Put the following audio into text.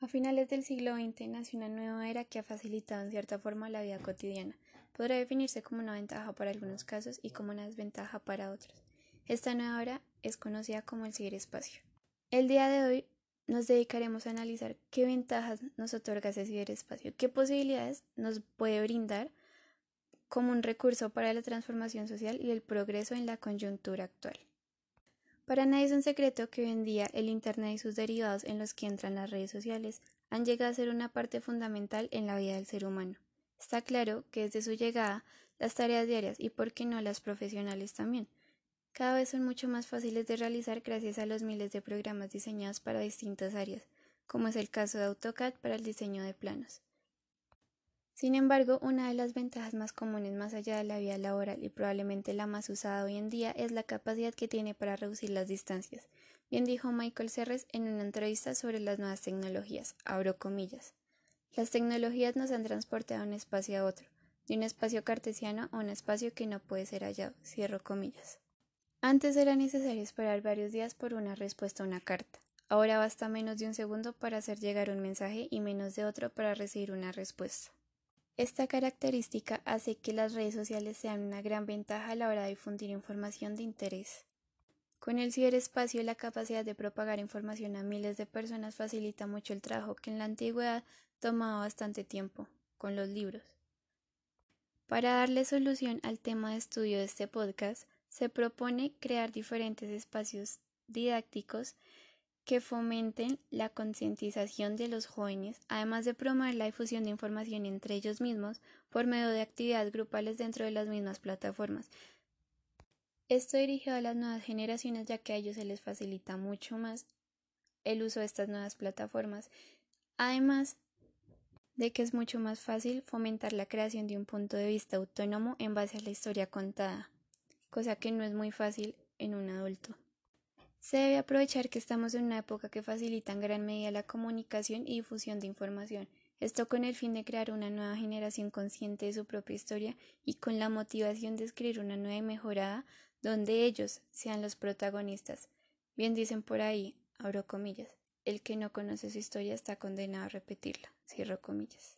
A finales del siglo XX nació una nueva era que ha facilitado en cierta forma la vida cotidiana. Podrá definirse como una ventaja para algunos casos y como una desventaja para otros. Esta nueva era es conocida como el ciberespacio. El día de hoy nos dedicaremos a analizar qué ventajas nos otorga ese ciberespacio, qué posibilidades nos puede brindar como un recurso para la transformación social y el progreso en la coyuntura actual. Para nadie es un secreto que hoy en día el Internet y sus derivados en los que entran las redes sociales han llegado a ser una parte fundamental en la vida del ser humano. Está claro que desde su llegada, las tareas diarias y por qué no las profesionales también, cada vez son mucho más fáciles de realizar gracias a los miles de programas diseñados para distintas áreas, como es el caso de AutoCAD para el diseño de planos. Sin embargo, una de las ventajas más comunes más allá de la vida laboral y probablemente la más usada hoy en día es la capacidad que tiene para reducir las distancias. Bien dijo Michael Serres en una entrevista sobre las nuevas tecnologías, abro comillas. Las tecnologías nos han transportado de un espacio a otro, de un espacio cartesiano a un espacio que no puede ser hallado, cierro comillas. Antes era necesario esperar varios días por una respuesta a una carta. Ahora basta menos de un segundo para hacer llegar un mensaje y menos de otro para recibir una respuesta. Esta característica hace que las redes sociales sean una gran ventaja a la hora de difundir información de interés. Con el ciberespacio, la capacidad de propagar información a miles de personas facilita mucho el trabajo que en la antigüedad tomaba bastante tiempo, con los libros. Para darle solución al tema de estudio de este podcast, se propone crear diferentes espacios didácticos que fomenten la concientización de los jóvenes, además de promover la difusión de información entre ellos mismos por medio de actividades grupales dentro de las mismas plataformas. Esto dirigido a las nuevas generaciones ya que a ellos se les facilita mucho más el uso de estas nuevas plataformas, además de que es mucho más fácil fomentar la creación de un punto de vista autónomo en base a la historia contada, cosa que no es muy fácil en un adulto. Se debe aprovechar que estamos en una época que facilita en gran medida la comunicación y difusión de información, esto con el fin de crear una nueva generación consciente de su propia historia y con la motivación de escribir una nueva y mejorada donde ellos sean los protagonistas. Bien dicen por ahí, abro comillas, el que no conoce su historia está condenado a repetirla, cierro comillas.